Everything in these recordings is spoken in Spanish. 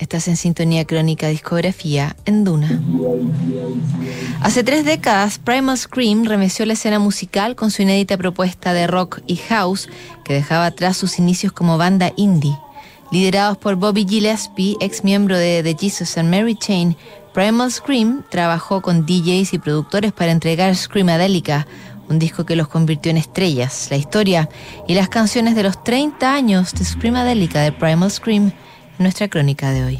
Estás en sintonía crónica discografía en Duna. Hace tres décadas, Primal Scream remeció la escena musical con su inédita propuesta de rock y house que dejaba atrás sus inicios como banda indie. Liderados por Bobby Gillespie, ex miembro de The Jesus and Mary Chain, Primal Scream trabajó con DJs y productores para entregar Screamadelica, un disco que los convirtió en estrellas. La historia y las canciones de los 30 años de Screamadelica de Primal Scream nuestra crónica de hoy.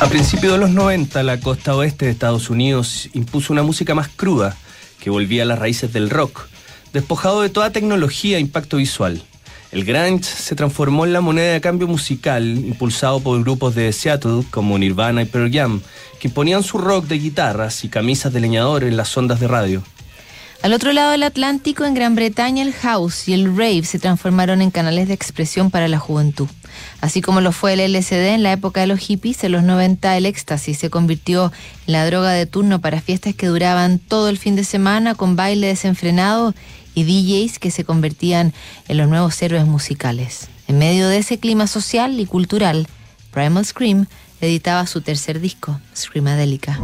A principios de los 90, la costa oeste de Estados Unidos impuso una música más cruda, que volvía a las raíces del rock, despojado de toda tecnología e impacto visual. El grunge se transformó en la moneda de cambio musical, impulsado por grupos de Seattle como Nirvana y Pearl Jam, que ponían su rock de guitarras y camisas de leñador en las ondas de radio. Al otro lado del Atlántico, en Gran Bretaña, el house y el rave se transformaron en canales de expresión para la juventud. Así como lo fue el LSD en la época de los hippies, en los 90 el éxtasis se convirtió en la droga de turno para fiestas que duraban todo el fin de semana con baile desenfrenado y DJs que se convertían en los nuevos héroes musicales. En medio de ese clima social y cultural, Primal Scream editaba su tercer disco, Screamadelica.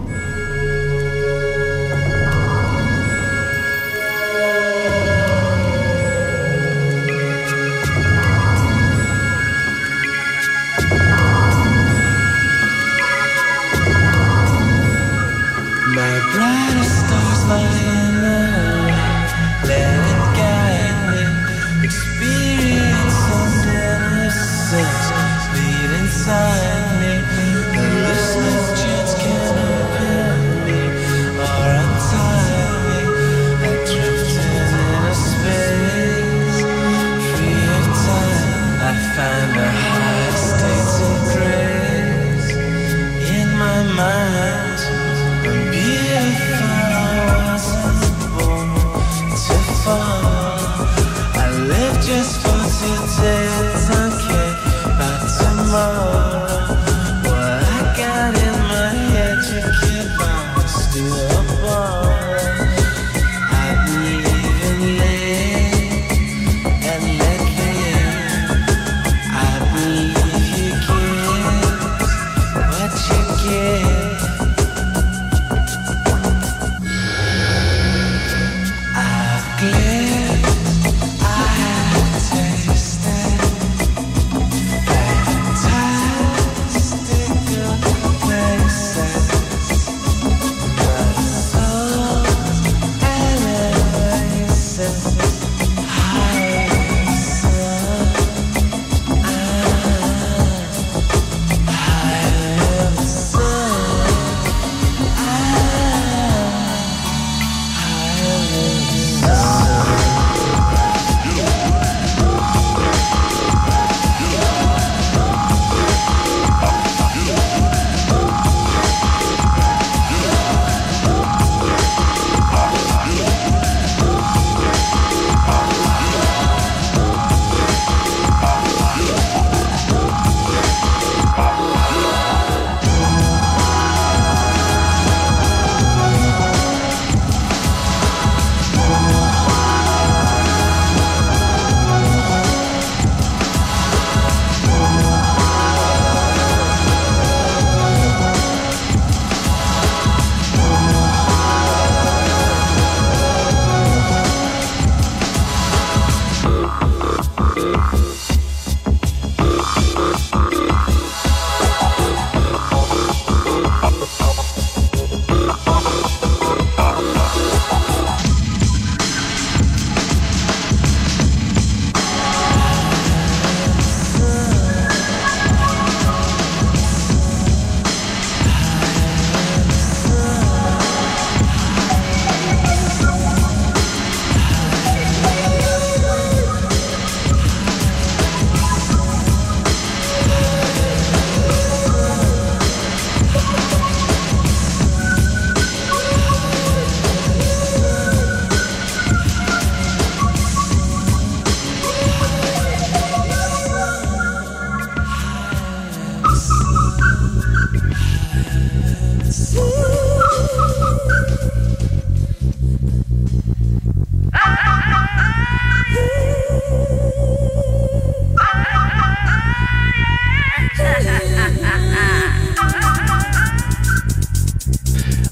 just want to you.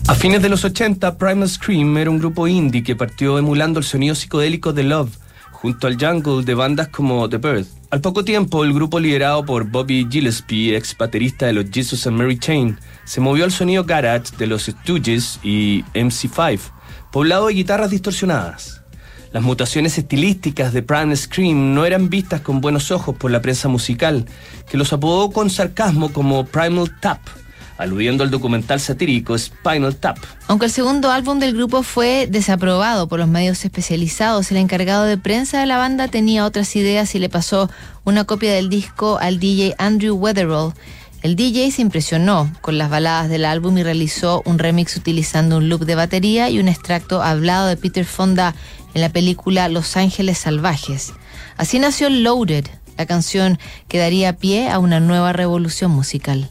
A fines de los 80, Primal Scream era un grupo indie que partió emulando el sonido psicodélico de Love, junto al jungle de bandas como The Birth. Al poco tiempo, el grupo liderado por Bobby Gillespie, ex baterista de los Jesus and Mary Chain, se movió al sonido garage de los Stooges y MC5, poblado de guitarras distorsionadas. Las mutaciones estilísticas de Primal Scream no eran vistas con buenos ojos por la prensa musical, que los apodó con sarcasmo como Primal Tap aludiendo al documental satírico Spinal Tap. Aunque el segundo álbum del grupo fue desaprobado por los medios especializados, el encargado de prensa de la banda tenía otras ideas y le pasó una copia del disco al DJ Andrew Weatherall. El DJ se impresionó con las baladas del álbum y realizó un remix utilizando un loop de batería y un extracto hablado de Peter Fonda en la película Los Ángeles Salvajes. Así nació Loaded, la canción que daría pie a una nueva revolución musical.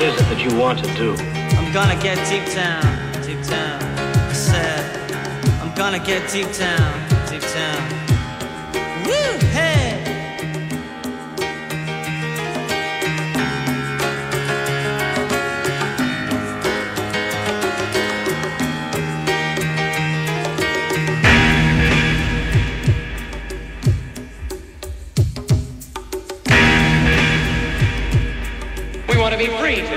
What is it that you want to do? I'm gonna get deep down, deep down. I said, I'm gonna get deep down, deep down. Woo, hey! We want to be free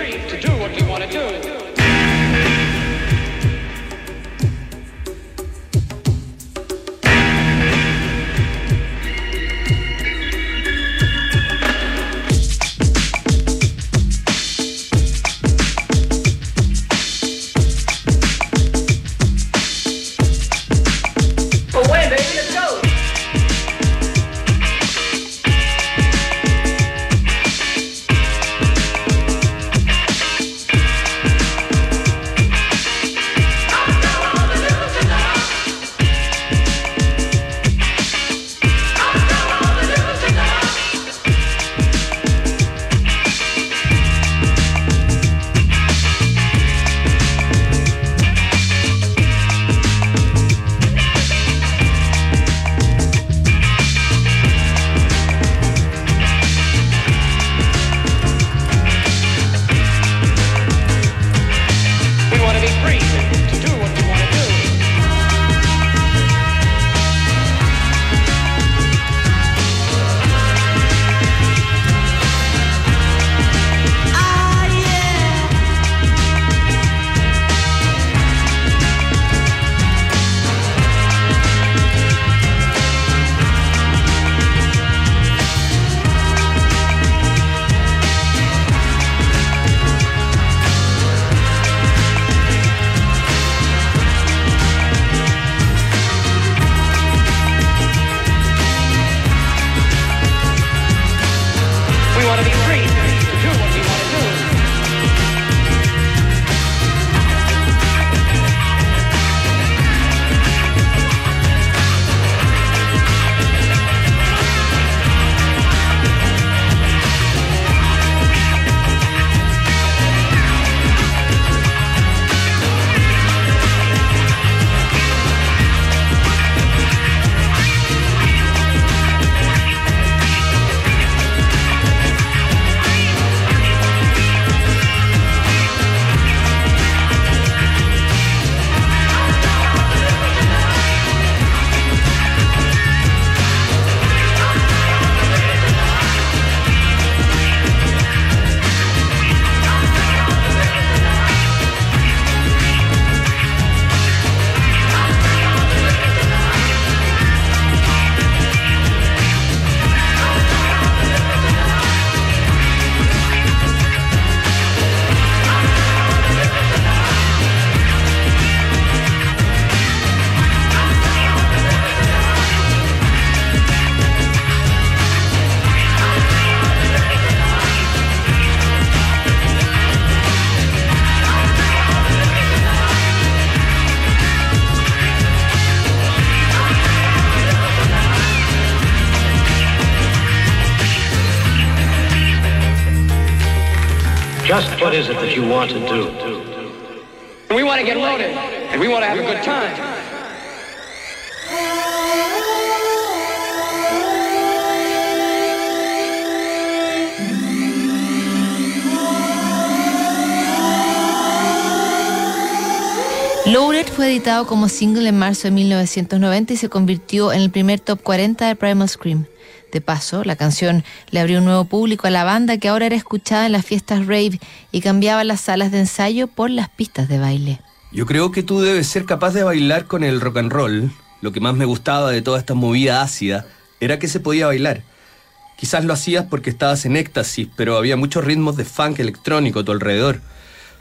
Just what is it that you want to do? We want to get loaded, and we want to have a good time. Loaded fue editado como single en marzo de 1990 y se convirtió en el primer top 40 de Primal Scream. De paso, la canción le abrió un nuevo público a la banda que ahora era escuchada en las fiestas rave y cambiaba las salas de ensayo por las pistas de baile. Yo creo que tú debes ser capaz de bailar con el rock and roll. Lo que más me gustaba de toda esta movida ácida era que se podía bailar. Quizás lo hacías porque estabas en éxtasis, pero había muchos ritmos de funk electrónico a tu alrededor.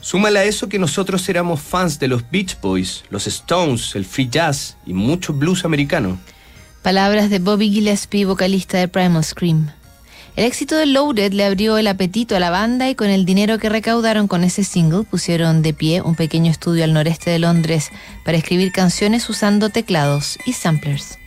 Súmale a eso que nosotros éramos fans de los Beach Boys, los Stones, el free jazz y mucho blues americano. Palabras de Bobby Gillespie, vocalista de Primal Scream. El éxito de Loaded le abrió el apetito a la banda y con el dinero que recaudaron con ese single pusieron de pie un pequeño estudio al noreste de Londres para escribir canciones usando teclados y samplers.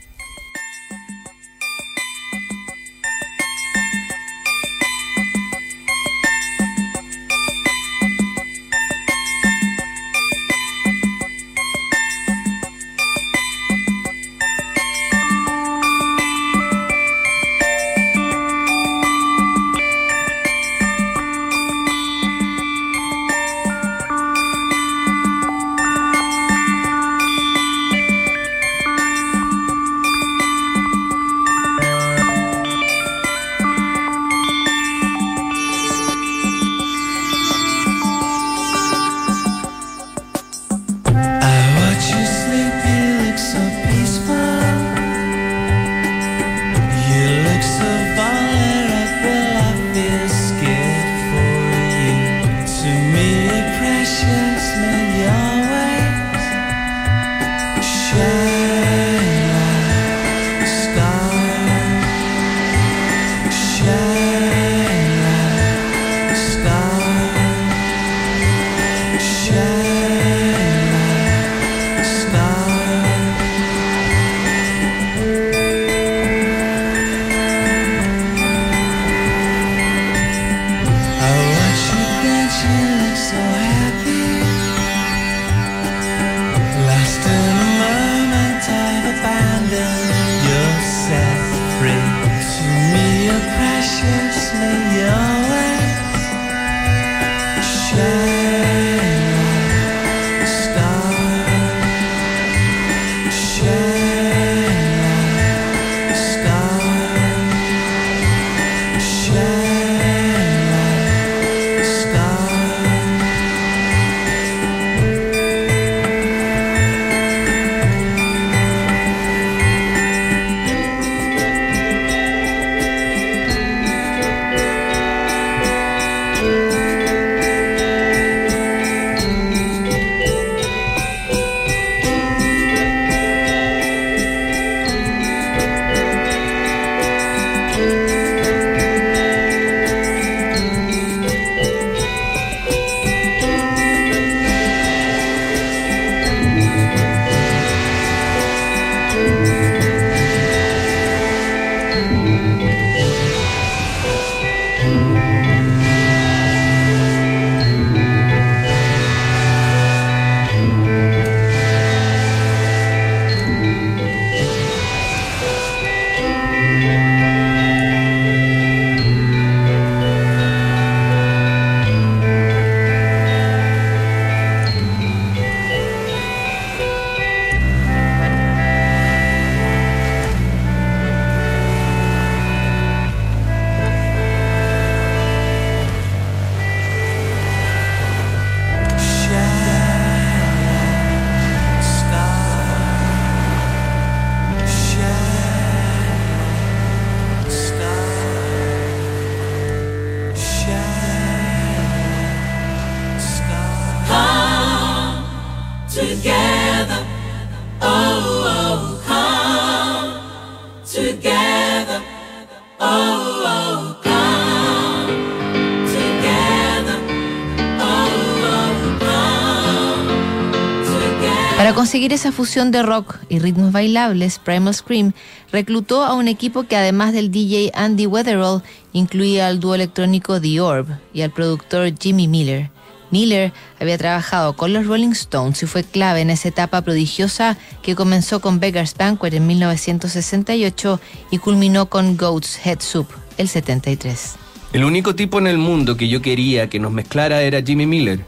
Conseguir esa fusión de rock y ritmos bailables, Primal Scream reclutó a un equipo que además del DJ Andy Weatherall incluía al dúo electrónico The Orb y al productor Jimmy Miller. Miller había trabajado con los Rolling Stones y fue clave en esa etapa prodigiosa que comenzó con Beggar's Banquet en 1968 y culminó con Goat's Head Soup el 73. El único tipo en el mundo que yo quería que nos mezclara era Jimmy Miller,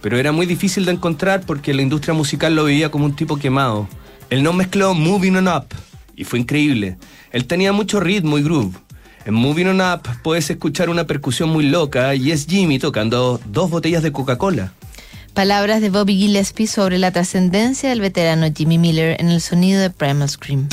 pero era muy difícil de encontrar porque la industria musical lo veía como un tipo quemado. Él nos mezcló Moving On Up y fue increíble. Él tenía mucho ritmo y groove. En Moving On Up puedes escuchar una percusión muy loca y es Jimmy tocando dos botellas de Coca-Cola. Palabras de Bobby Gillespie sobre la trascendencia del veterano Jimmy Miller en el sonido de Primal Scream.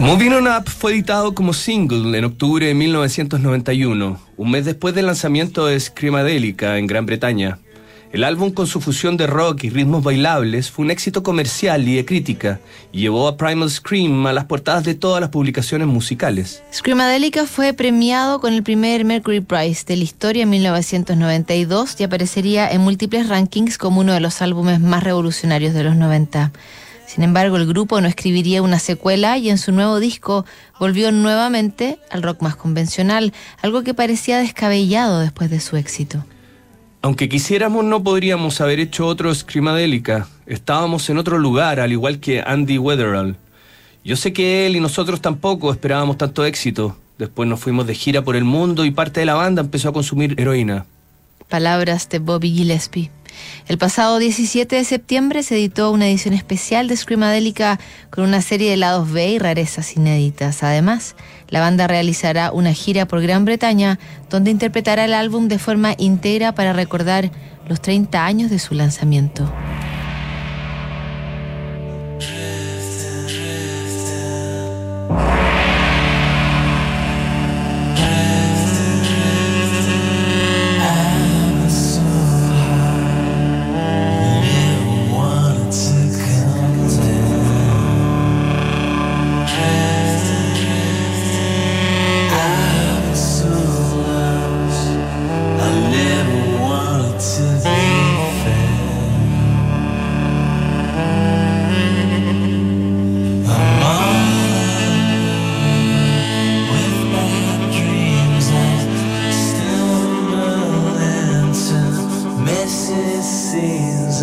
Moving On Up fue editado como single en octubre de 1991, un mes después del lanzamiento de Screamadelica en Gran Bretaña. El álbum con su fusión de rock y ritmos bailables fue un éxito comercial y de crítica y llevó a Primal Scream a las portadas de todas las publicaciones musicales. Screamadelica fue premiado con el primer Mercury Prize de la historia en 1992 y aparecería en múltiples rankings como uno de los álbumes más revolucionarios de los 90. Sin embargo, el grupo no escribiría una secuela y en su nuevo disco volvió nuevamente al rock más convencional, algo que parecía descabellado después de su éxito. Aunque quisiéramos no podríamos haber hecho otro Screamadelica. Estábamos en otro lugar, al igual que Andy Weatherall. Yo sé que él y nosotros tampoco esperábamos tanto éxito. Después nos fuimos de gira por el mundo y parte de la banda empezó a consumir heroína. Palabras de Bobby Gillespie. El pasado 17 de septiembre se editó una edición especial de Screamadelica con una serie de lados B y rarezas inéditas. Además, la banda realizará una gira por Gran Bretaña donde interpretará el álbum de forma íntegra para recordar los 30 años de su lanzamiento.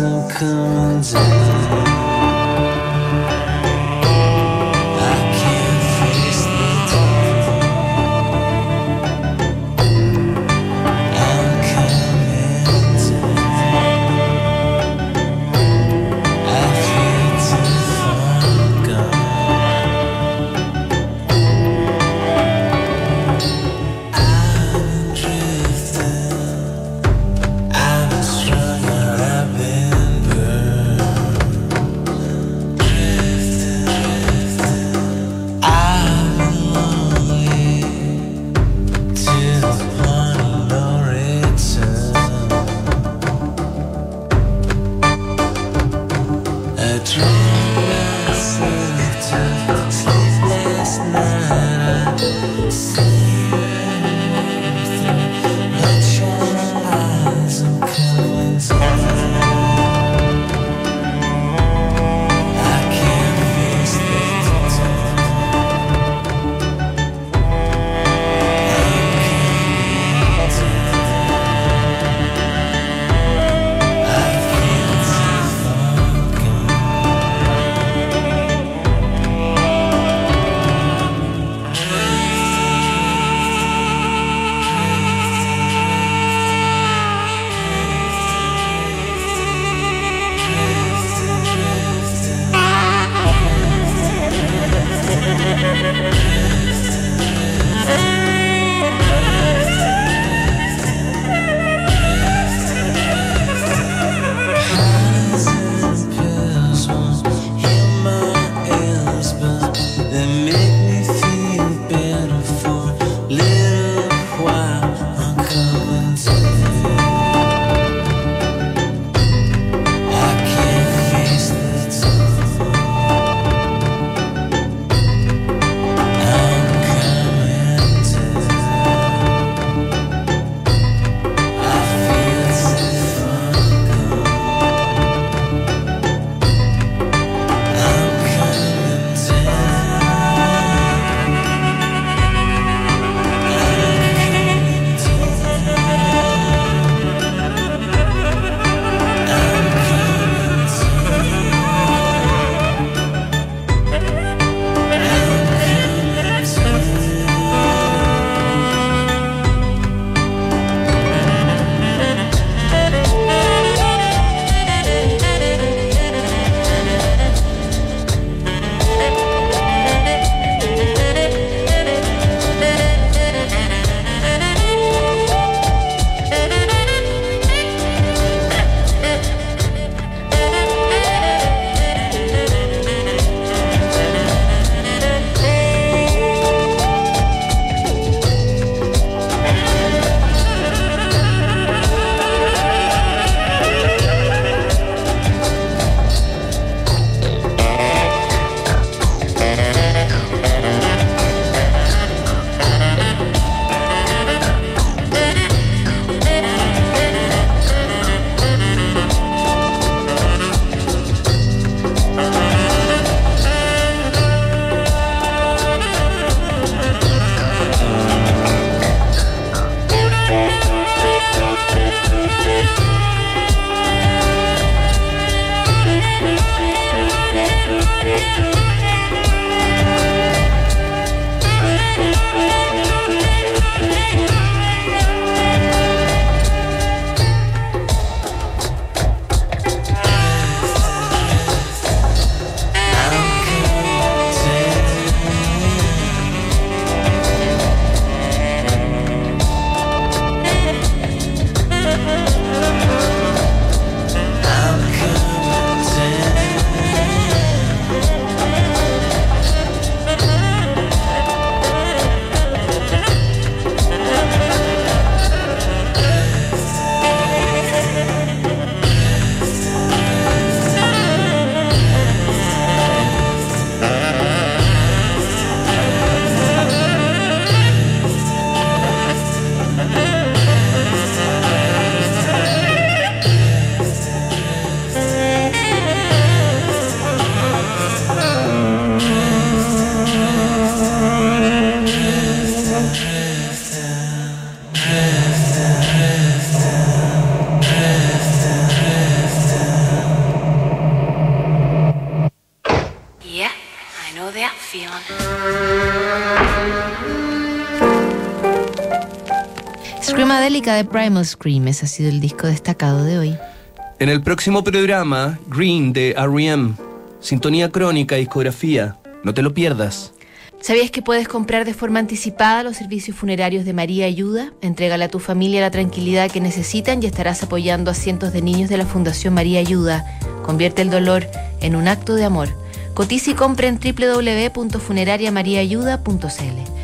winds are coming down. De Primal Scream, ese ha sido el disco destacado de hoy. En el próximo programa, Green de R.E.M. Sintonía crónica, discografía. No te lo pierdas. ¿Sabías que puedes comprar de forma anticipada los servicios funerarios de María Ayuda? Entrégale a tu familia la tranquilidad que necesitan y estarás apoyando a cientos de niños de la Fundación María Ayuda. Convierte el dolor en un acto de amor. Cotiza y compra en www.funerariamariaayuda.cl.